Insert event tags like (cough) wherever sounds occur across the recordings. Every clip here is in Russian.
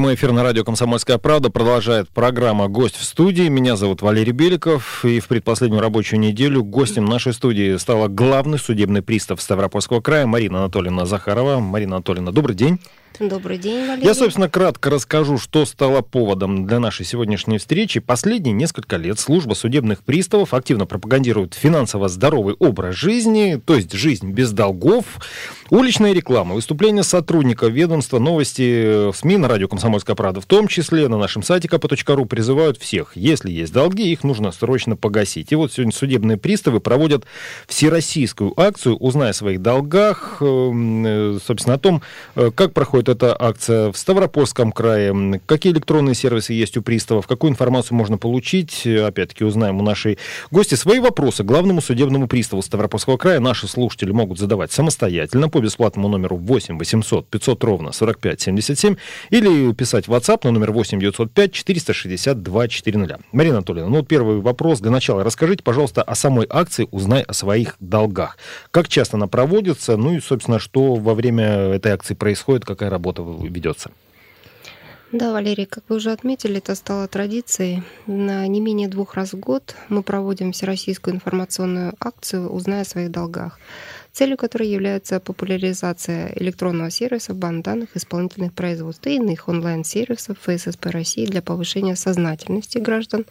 Прямой эфир на радио «Комсомольская правда» продолжает программа «Гость в студии». Меня зовут Валерий Беликов. И в предпоследнюю рабочую неделю гостем нашей студии стала главный судебный пристав Ставропольского края Марина Анатольевна Захарова. Марина Анатольевна, добрый день. Добрый день, Валерий. Я, собственно, кратко расскажу, что стало поводом для нашей сегодняшней встречи. Последние несколько лет служба судебных приставов активно пропагандирует финансово здоровый образ жизни, то есть жизнь без долгов, уличная реклама, выступления сотрудников ведомства, новости в СМИ, на радио «Комсомольская правда», в том числе на нашем сайте kp.ru призывают всех, если есть долги, их нужно срочно погасить. И вот сегодня судебные приставы проводят всероссийскую акцию «Узнай о своих долгах», эм, э, собственно, о том, э, как проходит эта акция в Ставропольском крае, какие электронные сервисы есть у приставов, какую информацию можно получить, опять-таки узнаем у нашей гости. Свои вопросы главному судебному приставу Ставропольского края наши слушатели могут задавать самостоятельно по бесплатному номеру 8 800 500 ровно 45 77 или писать в WhatsApp на номер 8 905 462 400. Марина Анатольевна, ну вот первый вопрос для начала. Расскажите, пожалуйста, о самой акции «Узнай о своих долгах». Как часто она проводится, ну и, собственно, что во время этой акции происходит, какая работа ведется? Да, Валерий, как вы уже отметили, это стало традицией. На не менее двух раз в год мы проводим всероссийскую информационную акцию «Узнай о своих долгах», целью которой является популяризация электронного сервиса бан данных исполнительных производств и иных онлайн-сервисов ФССП России для повышения сознательности граждан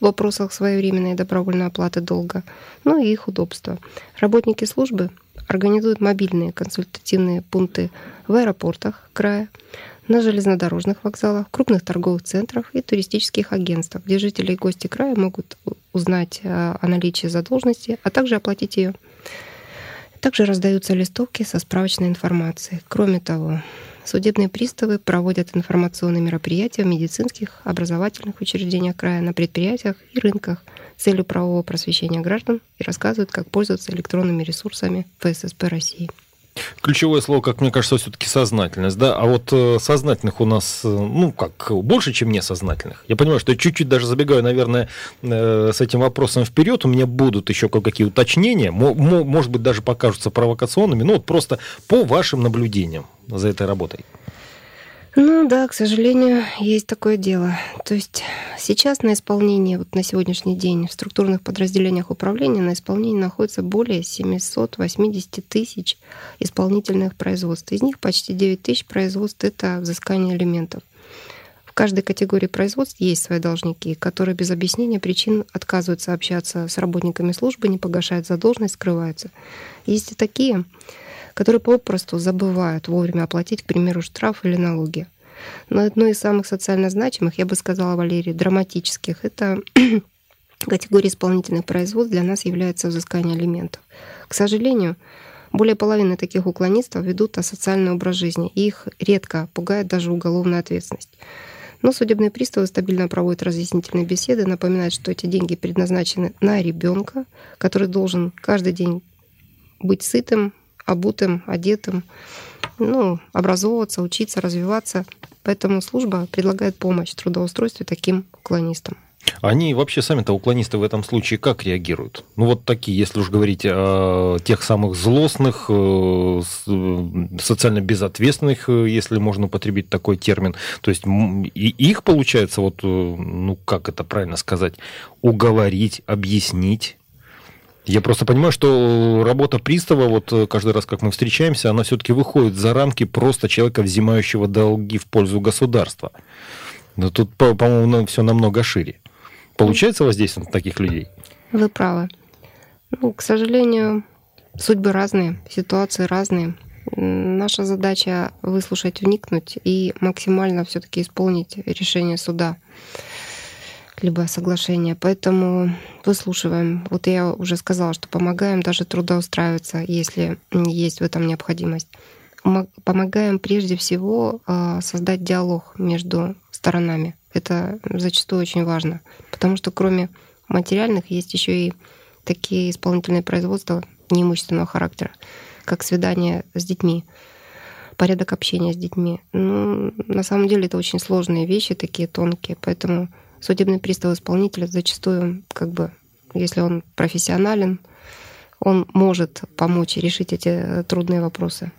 в вопросах своевременной добровольной оплаты долга, ну и их удобства. Работники службы организуют мобильные консультативные пункты в аэропортах края, на железнодорожных вокзалах, крупных торговых центрах и туристических агентствах, где жители и гости края могут узнать о наличии задолженности, а также оплатить ее. Также раздаются листовки со справочной информацией. Кроме того, судебные приставы проводят информационные мероприятия в медицинских, образовательных учреждениях края, на предприятиях и рынках с целью правового просвещения граждан и рассказывают, как пользоваться электронными ресурсами ФССП России. Ключевое слово, как мне кажется, все-таки сознательность, да. А вот э, сознательных у нас, э, ну как, больше, чем несознательных. Я понимаю, что я чуть-чуть даже забегаю, наверное, э, с этим вопросом вперед. У меня будут еще кое-какие уточнения, может быть, даже покажутся провокационными, ну вот просто по вашим наблюдениям за этой работой. Ну да, к сожалению, есть такое дело. То есть сейчас на исполнении, вот на сегодняшний день в структурных подразделениях управления на исполнении находится более 780 тысяч исполнительных производств. Из них почти 9 тысяч производств — это взыскание элементов. В каждой категории производств есть свои должники, которые без объяснения причин отказываются общаться с работниками службы, не погашают задолженность, скрываются. Есть и такие, которые попросту забывают вовремя оплатить, к примеру, штраф или налоги. Но одно из самых социально значимых, я бы сказала, Валерий, драматических, это (clears throat) категория исполнительных производств для нас является взыскание алиментов. К сожалению, более половины таких уклонистов ведут асоциальный образ жизни, и их редко пугает даже уголовная ответственность. Но судебные приставы стабильно проводят разъяснительные беседы, напоминают, что эти деньги предназначены на ребенка, который должен каждый день быть сытым, обутым, одетым, ну, образовываться, учиться, развиваться. Поэтому служба предлагает помощь в трудоустройстве таким уклонистам. Они вообще сами-то уклонисты в этом случае как реагируют? Ну вот такие, если уж говорить о тех самых злостных, э, социально безответственных, э, если можно употребить такой термин. То есть их получается, вот, э, ну как это правильно сказать, уговорить, объяснить, я просто понимаю, что работа пристава, вот э, каждый раз, как мы встречаемся, она все-таки выходит за рамки просто человека, взимающего долги в пользу государства. Но тут, по-моему, все намного шире. Получается воздействие на таких людей? Вы правы. Ну, к сожалению, судьбы разные, ситуации разные. Наша задача выслушать, вникнуть и максимально все-таки исполнить решение суда либо соглашение. Поэтому выслушиваем. Вот я уже сказала, что помогаем даже трудоустраиваться, если есть в этом необходимость. Помогаем прежде всего а, создать диалог между сторонами. Это зачастую очень важно, потому что кроме материальных есть еще и такие исполнительные производства неимущественного характера, как свидание с детьми, порядок общения с детьми. Ну, на самом деле это очень сложные вещи, такие тонкие, поэтому судебный пристав исполнителя зачастую, как бы, если он профессионален, он может помочь решить эти трудные вопросы.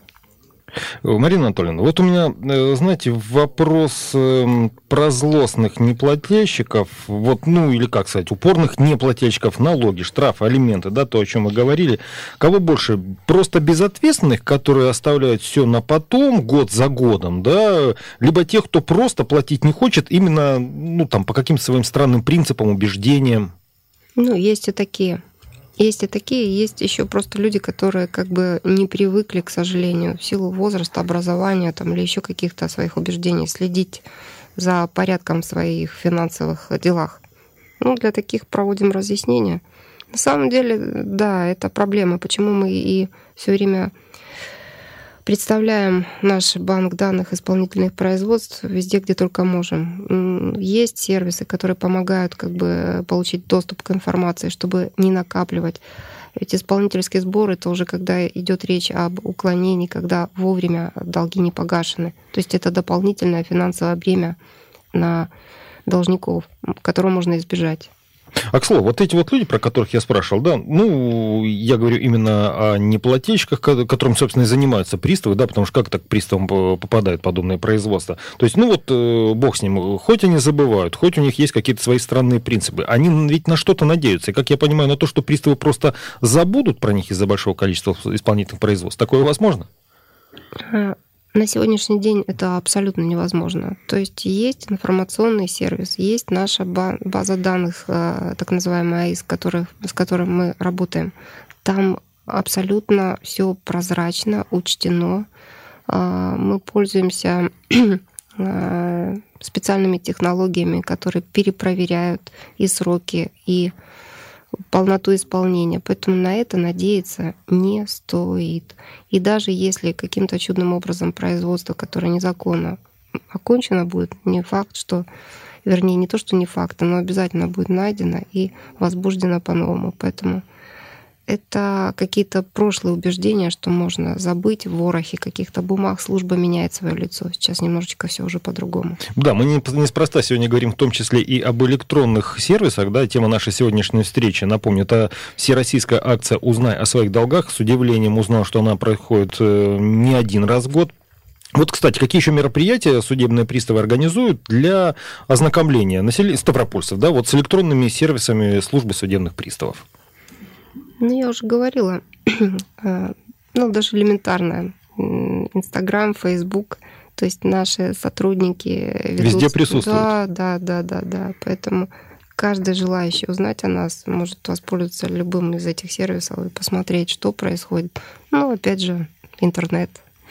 Марина Анатольевна, вот у меня, э, знаете, вопрос эм, про злостных неплательщиков, вот, ну, или как сказать, упорных неплательщиков, налоги, штрафы, алименты, да, то, о чем мы говорили. Кого больше? Просто безответственных, которые оставляют все на потом, год за годом, да, либо тех, кто просто платить не хочет именно, ну, там, по каким-то своим странным принципам, убеждениям? Ну, есть и такие. Есть и такие, есть еще просто люди, которые как бы не привыкли, к сожалению, в силу возраста, образования там, или еще каких-то своих убеждений следить за порядком в своих финансовых делах. Ну, для таких проводим разъяснения. На самом деле, да, это проблема. Почему мы и все время представляем наш банк данных исполнительных производств везде, где только можем. Есть сервисы, которые помогают как бы получить доступ к информации, чтобы не накапливать. Ведь исполнительские сборы это уже когда идет речь об уклонении, когда вовремя долги не погашены. То есть это дополнительное финансовое бремя на должников, которого можно избежать. А к слову, вот эти вот люди, про которых я спрашивал, да, ну, я говорю именно о неплательщиках, которым, собственно, и занимаются приставы, да, потому что как так приставам попадает подобное производство? То есть, ну вот, э, бог с ним, хоть они забывают, хоть у них есть какие-то свои странные принципы, они ведь на что-то надеются. И, как я понимаю, на то, что приставы просто забудут про них из-за большого количества исполнительных производств. Такое возможно? На сегодняшний день это абсолютно невозможно. То есть есть информационный сервис, есть наша база данных, э, так называемая АИС, который, с которой мы работаем. Там абсолютно все прозрачно, учтено. А, мы пользуемся э, специальными технологиями, которые перепроверяют и сроки, и полноту исполнения. Поэтому на это надеяться не стоит. И даже если каким-то чудным образом производство, которое незаконно окончено будет, не факт, что вернее, не то, что не факт, но обязательно будет найдено и возбуждено по-новому. Поэтому это какие-то прошлые убеждения, что можно забыть в ворохе каких-то бумаг. Служба меняет свое лицо. Сейчас немножечко все уже по-другому. Да, мы неспроста сегодня говорим в том числе и об электронных сервисах. Да, тема нашей сегодняшней встречи. Напомню, это всероссийская акция «Узнай о своих долгах». С удивлением узнал, что она проходит э, не один раз в год. Вот, кстати, какие еще мероприятия судебные приставы организуют для ознакомления населения ставропольцев, да, вот с электронными сервисами службы судебных приставов? Ну, я уже говорила, (clears throat) э, ну, даже элементарно. Инстаграм, Фейсбук, то есть наши сотрудники ведут... Везде присутствуют. Да, да, да, да, да. Поэтому каждый желающий узнать о нас может воспользоваться любым из этих сервисов и посмотреть, что происходит. Ну, опять же, интернет.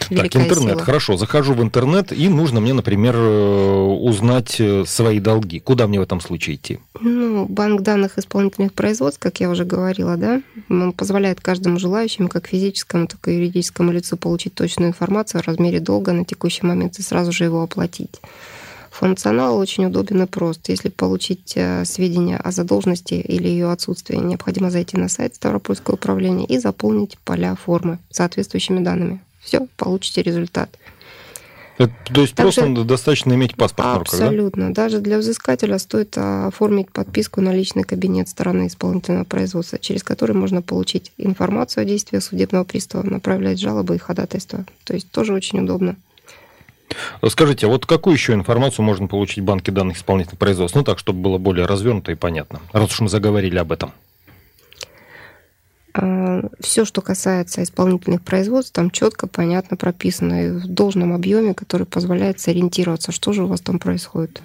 Так, интернет, сила. хорошо. Захожу в интернет, и нужно мне, например, э, узнать э, свои долги. Куда мне в этом случае идти? Ну, банк данных исполнительных производств, как я уже говорила, да, он позволяет каждому желающему, как физическому, так и юридическому лицу, получить точную информацию о размере долга на текущий момент и сразу же его оплатить. Функционал очень удобен и прост. Если получить э, сведения о задолженности или ее отсутствии, необходимо зайти на сайт Ставропольского управления и заполнить поля формы соответствующими данными. Все, получите результат. Это, то есть Также, просто достаточно иметь паспорт на руках, Абсолютно. Да? Даже для взыскателя стоит оформить подписку на личный кабинет стороны исполнительного производства, через который можно получить информацию о действии судебного пристава, направлять жалобы и ходатайства. То есть тоже очень удобно. Скажите, а вот какую еще информацию можно получить в банке данных исполнительных производств? Ну так, чтобы было более развернуто и понятно, раз уж мы заговорили об этом. А, Все, что касается исполнительных производств, там четко, понятно прописано и в должном объеме, который позволяет сориентироваться, что же у вас там происходит.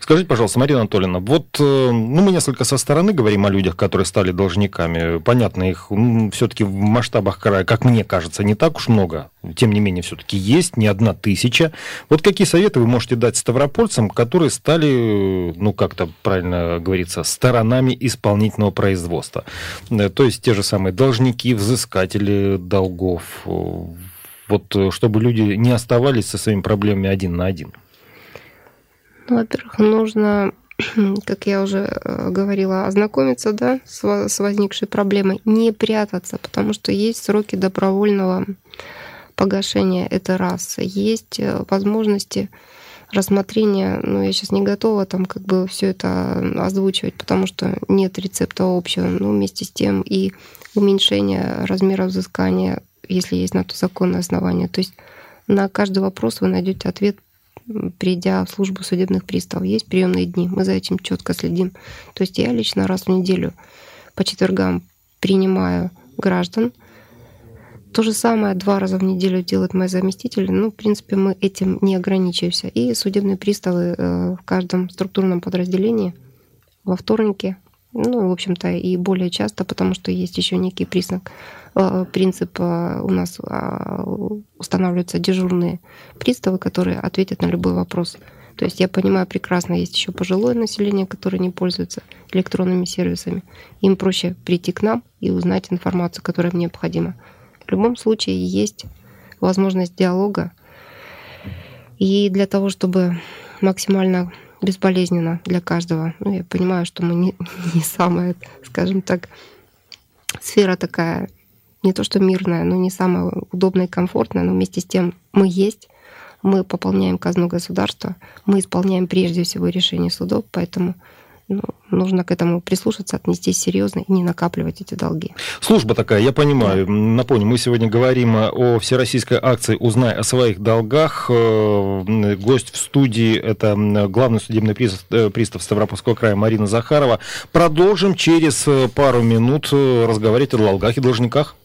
Скажите, пожалуйста, Марина Анатольевна, вот э, ну, мы несколько со стороны говорим о людях, которые стали должниками. Понятно, их ну, все-таки в масштабах края, как мне кажется, не так уж много. Тем не менее, все-таки есть не одна тысяча. Вот какие советы вы можете дать ставропольцам, которые стали, ну, как-то правильно говорится, сторонами исполнительного производства? Э, то есть те же самые должники, взыскатели долгов. Вот э, чтобы люди не оставались со своими проблемами один на один. Ну, во-первых, нужно, (clears throat) как я уже э, говорила, ознакомиться да, с возникшей проблемой, не прятаться, потому что есть сроки добровольного погашения, это раз. Есть э, возможности рассмотрения, ну, я сейчас не готова там как бы все это озвучивать, потому что нет рецепта общего, но вместе с тем и уменьшение размера взыскания если есть на то законное основание. То есть на каждый вопрос вы найдете ответ, придя в службу судебных приставов. Есть приемные дни, мы за этим четко следим. То есть я лично раз в неделю по четвергам принимаю граждан. То же самое два раза в неделю делают мои заместители. Ну, в принципе, мы этим не ограничиваемся. И судебные приставы э, в каждом структурном подразделении во вторнике ну, в общем-то, и более часто, потому что есть еще некий признак, принцип э, у нас а, устанавливаются дежурные приставы, которые ответят на любой вопрос. То есть я понимаю прекрасно, есть еще пожилое население, которое не пользуется электронными сервисами. Им проще прийти к нам и узнать информацию, которая им необходима. В любом случае есть возможность диалога. И для того, чтобы максимально безболезненно для каждого. Ну, я понимаю, что мы не, (laughs) не самая, скажем так, сфера такая, не то что мирная, но не самая удобная и комфортная, но вместе с тем мы есть, мы пополняем казну государства, мы исполняем прежде всего решения судов, поэтому ну, нужно к этому прислушаться, отнестись серьезно и не накапливать эти долги. Служба такая, я понимаю. Да. Напомню, мы сегодня говорим о всероссийской акции «Узнай о своих долгах». Э, гость в студии – это главный судебный пристав, э, пристав Ставропольского края Марина Захарова. Продолжим через э, пару минут разговаривать о долгах и должниках.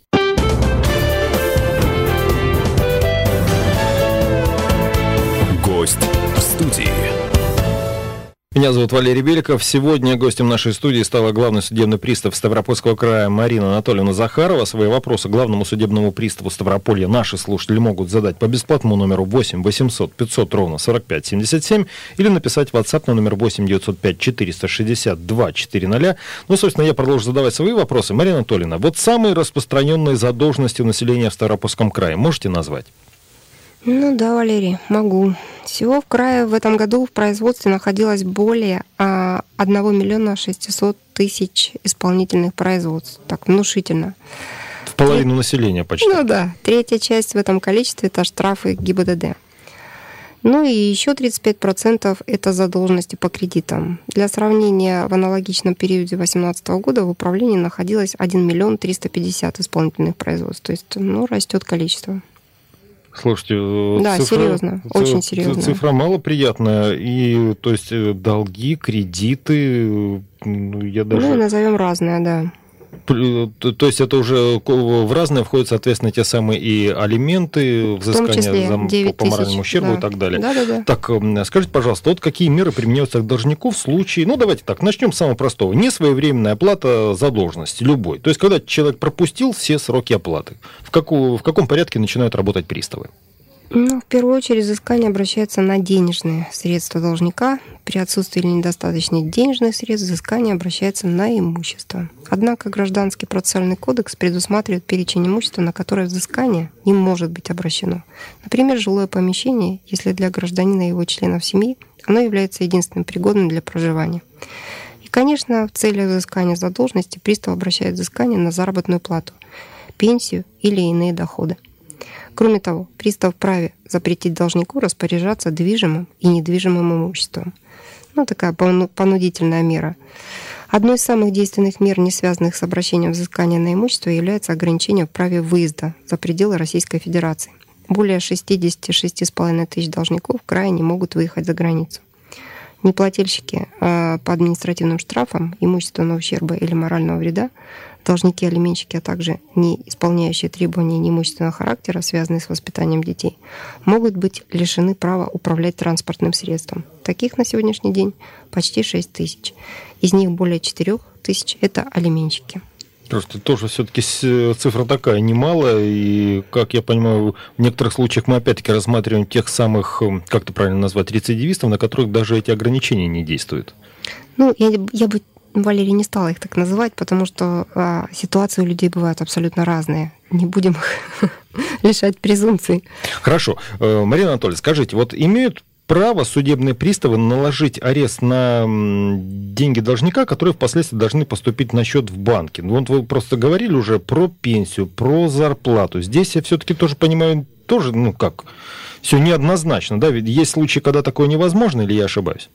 Меня зовут Валерий Беликов. Сегодня гостем нашей студии стала главный судебный пристав Ставропольского края Марина Анатольевна Захарова. Свои вопросы главному судебному приставу Ставрополья наши слушатели могут задать по бесплатному номеру 8 800 500 ровно 45 77 или написать в WhatsApp на номер 8 905 462 400. Ну, собственно, я продолжу задавать свои вопросы. Марина Анатольевна, вот самые распространенные задолженности у населения в Ставропольском крае можете назвать? Ну да, Валерий, могу. Всего в крае в этом году в производстве находилось более 1 а, миллиона 600 тысяч исполнительных производств. Так, внушительно. В половину Треть... населения почти. Ну да. Третья часть в этом количестве – это штрафы ГИБДД. Ну и еще 35% это задолженности по кредитам. Для сравнения, в аналогичном периоде 2018 года в управлении находилось 1 миллион 350 исполнительных производств. То есть ну, растет количество. Слушайте, э, да, цифра, серьезно, очень серьезно. Цифра малоприятная, и то есть э, долги, кредиты, ну, я даже... Ну, назовем разное, да. То есть это уже в разные входят, соответственно, те самые и алименты, взыскания за, по моральному ущербу да. и так далее. Да, да, да. Так, скажите, пожалуйста, вот какие меры применяются к должнику в случае, ну давайте так, начнем с самого простого, несвоевременная оплата задолженности, любой. То есть когда человек пропустил все сроки оплаты, в, какую, в каком порядке начинают работать приставы? Ну, в первую очередь взыскание обращается на денежные средства должника. При отсутствии или недостаточно денежных средств взыскание обращается на имущество. Однако Гражданский процессуальный кодекс предусматривает перечень имущества, на которое взыскание не может быть обращено. Например, жилое помещение, если для гражданина и его членов семьи оно является единственным пригодным для проживания. И, конечно, в целях взыскания задолженности пристав обращает взыскание на заработную плату, пенсию или иные доходы – Кроме того, пристав вправе запретить должнику распоряжаться движимым и недвижимым имуществом. Ну, такая понудительная мера. Одной из самых действенных мер, не связанных с обращением взыскания на имущество, является ограничение в праве выезда за пределы Российской Федерации. Более 66,5 тысяч должников крайне не могут выехать за границу. Неплательщики а, по административным штрафам, имущественного ущерба или морального вреда должники, алименщики, а также не исполняющие требования неимущественного характера, связанные с воспитанием детей, могут быть лишены права управлять транспортным средством. Таких на сегодняшний день почти 6 тысяч. Из них более 4 тысяч – это алименщики. Просто тоже все-таки цифра такая немалая, и, как я понимаю, в некоторых случаях мы опять-таки рассматриваем тех самых, как это правильно назвать, рецидивистов, на которых даже эти ограничения не действуют. Ну, я, я бы Валерий не стала их так называть, потому что а, ситуации у людей бывают абсолютно разные. Не будем их (laughs) лишать презумпций. Хорошо. Э, Марина Анатольевна, скажите, вот имеют право судебные приставы наложить арест на деньги должника, которые впоследствии должны поступить на счет в банке. Ну, вот вы просто говорили уже про пенсию, про зарплату. Здесь я все-таки тоже понимаю, тоже, ну как, все неоднозначно, да? Ведь есть случаи, когда такое невозможно, или я ошибаюсь?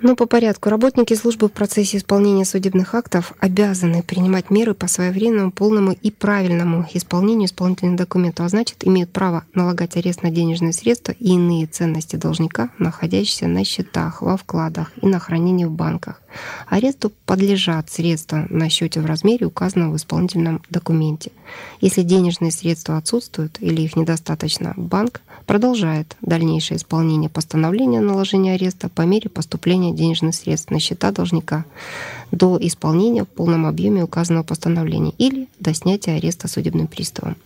Ну, по порядку. Работники службы в процессе исполнения судебных актов обязаны принимать меры по своевременному, полному и правильному исполнению исполнительных документов, а значит, имеют право налагать арест на денежные средства и иные ценности должника, находящиеся на счетах, во вкладах и на хранении в банках. Аресту подлежат средства на счете в размере, указанного в исполнительном документе. Если денежные средства отсутствуют или их недостаточно, банк продолжает дальнейшее исполнение постановления о наложении ареста по мере поступления денежных средств на счета должника до исполнения в полном объеме указанного постановления или до снятия ареста судебным приставом.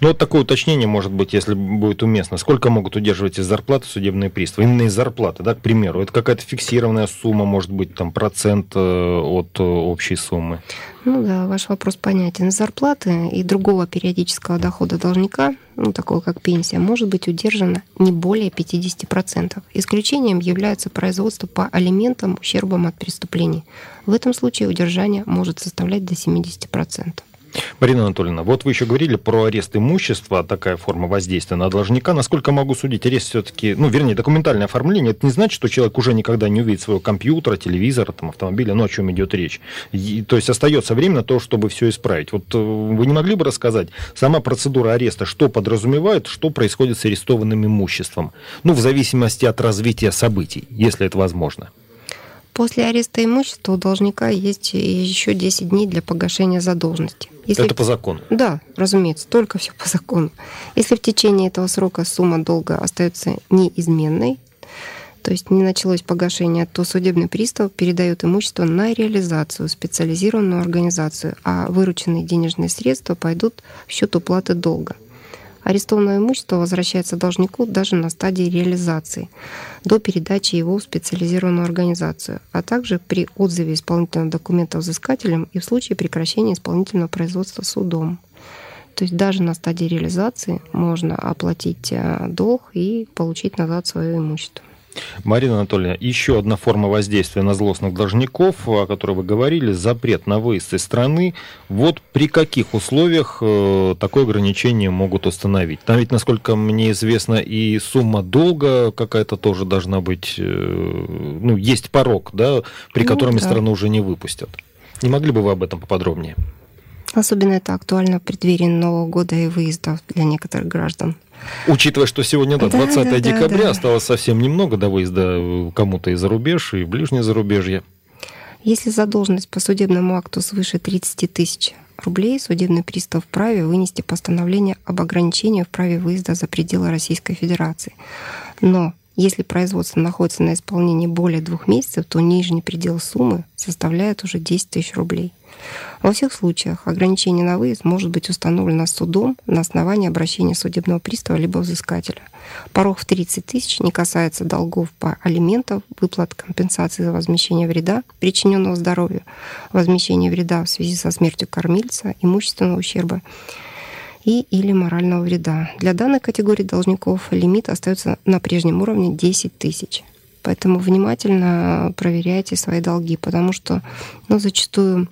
Ну, вот такое уточнение может быть, если будет уместно. Сколько могут удерживать из зарплаты судебные приставы? Именно из зарплаты, да, к примеру. Это какая-то фиксированная сумма, может быть, там, процент э, от э, общей суммы? Ну да, ваш вопрос понятен. Из зарплаты и другого периодического дохода должника, ну, такого как пенсия, может быть удержано не более 50%. Исключением является производство по алиментам, ущербам от преступлений. В этом случае удержание может составлять до 70%. Марина Анатольевна, вот вы еще говорили про арест имущества, такая форма воздействия на должника. Насколько могу судить, арест все-таки, ну, вернее, документальное оформление, это не значит, что человек уже никогда не увидит своего компьютера, телевизора, там, автомобиля, ну, о чем идет речь. И, то есть остается время на то, чтобы все исправить. Вот э, вы не могли бы рассказать, сама процедура ареста, что подразумевает, что происходит с арестованным имуществом? Ну, в зависимости от развития событий, если это возможно. После ареста имущества у должника есть еще 10 дней для погашения задолженности. Если... Это по закону? Да, разумеется, только все по закону. Если в течение этого срока сумма долга остается неизменной, то есть не началось погашение, то судебный пристав передает имущество на реализацию специализированную организацию, а вырученные денежные средства пойдут в счет уплаты долга. Арестованное имущество возвращается должнику даже на стадии реализации, до передачи его в специализированную организацию, а также при отзыве исполнительных документов взыскателем и в случае прекращения исполнительного производства судом. То есть даже на стадии реализации можно оплатить э, долг и получить назад свое имущество. Марина Анатольевна, еще одна форма воздействия на злостных должников, о которой вы говорили, запрет на выезд из страны. Вот при каких условиях э, такое ограничение могут установить? Там ведь, насколько мне известно, и сумма долга какая-то тоже должна быть, э, ну, есть порог, да, при ну котором ну, да. страну уже не выпустят. Не могли бы вы об этом поподробнее? Особенно это актуально в преддверии Нового года и выездов для некоторых граждан. Учитывая, что сегодня да, 20 да, декабря, да, осталось совсем немного до выезда кому-то и за рубеж, и в ближнее зарубежье. Если задолженность по судебному акту свыше 30 тысяч рублей, судебный пристав вправе вынести постановление об ограничении в праве выезда за пределы Российской Федерации. Но если производство находится на исполнении более двух месяцев, то нижний предел суммы составляет уже 10 тысяч рублей. Во всех случаях ограничение на выезд может быть установлено судом на основании обращения судебного пристава либо взыскателя. Порог в 30 тысяч не касается долгов по алиментам, выплат компенсации за возмещение вреда, причиненного здоровью, возмещение вреда в связи со смертью кормильца, имущественного ущерба и или морального вреда. Для данной категории должников лимит остается на прежнем уровне 10 тысяч. Поэтому внимательно проверяйте свои долги, потому что ну, зачастую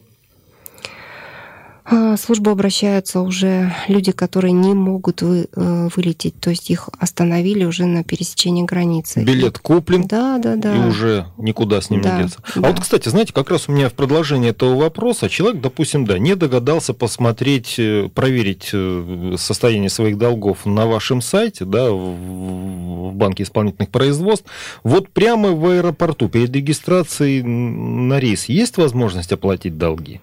а, службу обращаются уже люди, которые не могут вы, э, вылететь, то есть их остановили уже на пересечении границы. Билет куплен, да, да, да. и уже никуда с ним да, не деться. А да. вот, кстати, знаете, как раз у меня в продолжении этого вопроса человек, допустим, да, не догадался посмотреть, э, проверить э, состояние своих долгов на вашем сайте, да, в банке исполнительных производств. Вот прямо в аэропорту перед регистрацией на рейс есть возможность оплатить долги?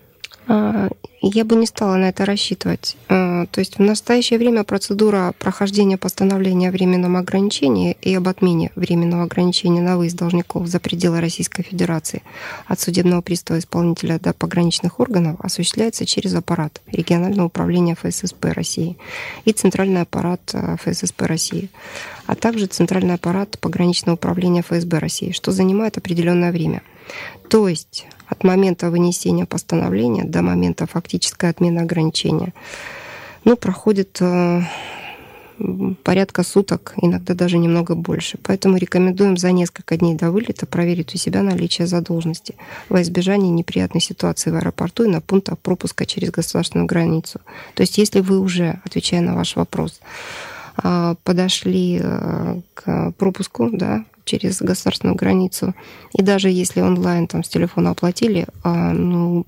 А, я бы не стала на это рассчитывать. А, то есть в настоящее время процедура прохождения постановления о временном ограничении и об отмене временного ограничения на выезд должников за пределы Российской Федерации от судебного пристава исполнителя до пограничных органов осуществляется через аппарат регионального управления ФССП России и центральный аппарат а, ФССП России, а также центральный аппарат пограничного управления ФСБ России, что занимает определенное время. То есть от момента вынесения постановления до момента фактической отмены ограничения, ну, проходит э, порядка суток, иногда даже немного больше. Поэтому рекомендуем за несколько дней до вылета проверить у себя наличие задолженности во избежание неприятной ситуации в аэропорту и на пунктах пропуска через государственную границу. То есть если вы уже, отвечая на ваш вопрос, э, подошли э, к пропуску, да, через государственную границу. И даже если онлайн там с телефона оплатили, а, ну,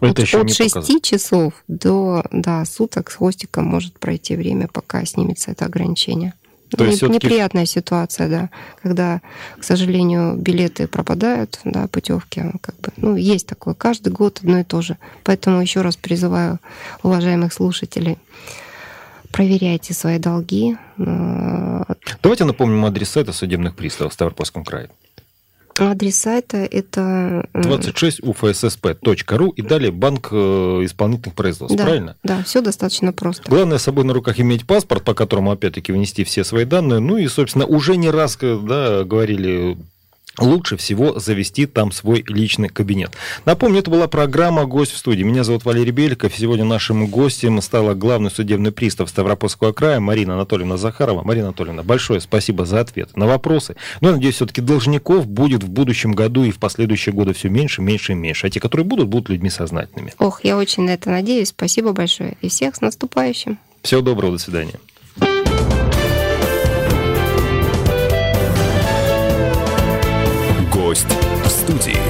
это от, от 6 показать. часов до да, суток с хвостиком может пройти время, пока снимется это ограничение. То есть неприятная ситуация, да, когда, к сожалению, билеты пропадают, да, путевки, как бы, ну, есть такое. Каждый год одно и то же. Поэтому еще раз призываю уважаемых слушателей проверяйте свои долги. Давайте напомним адрес сайта судебных приставов в Ставропольском крае. Адрес сайта это... 26 uфссп.ру и далее банк э, исполнительных производств, да, правильно? Да, все достаточно просто. Главное с собой на руках иметь паспорт, по которому опять-таки внести все свои данные. Ну и, собственно, уже не раз э, да, говорили лучше всего завести там свой личный кабинет. Напомню, это была программа «Гость в студии». Меня зовут Валерий Беликов. Сегодня нашим гостем стала главный судебный пристав Ставропольского края Марина Анатольевна Захарова. Марина Анатольевна, большое спасибо за ответ на вопросы. Но, ну, надеюсь, все-таки должников будет в будущем году и в последующие годы все меньше, меньше и меньше. А те, которые будут, будут людьми сознательными. Ох, я очень на это надеюсь. Спасибо большое. И всех с наступающим. Всего доброго, до свидания. гость в студии.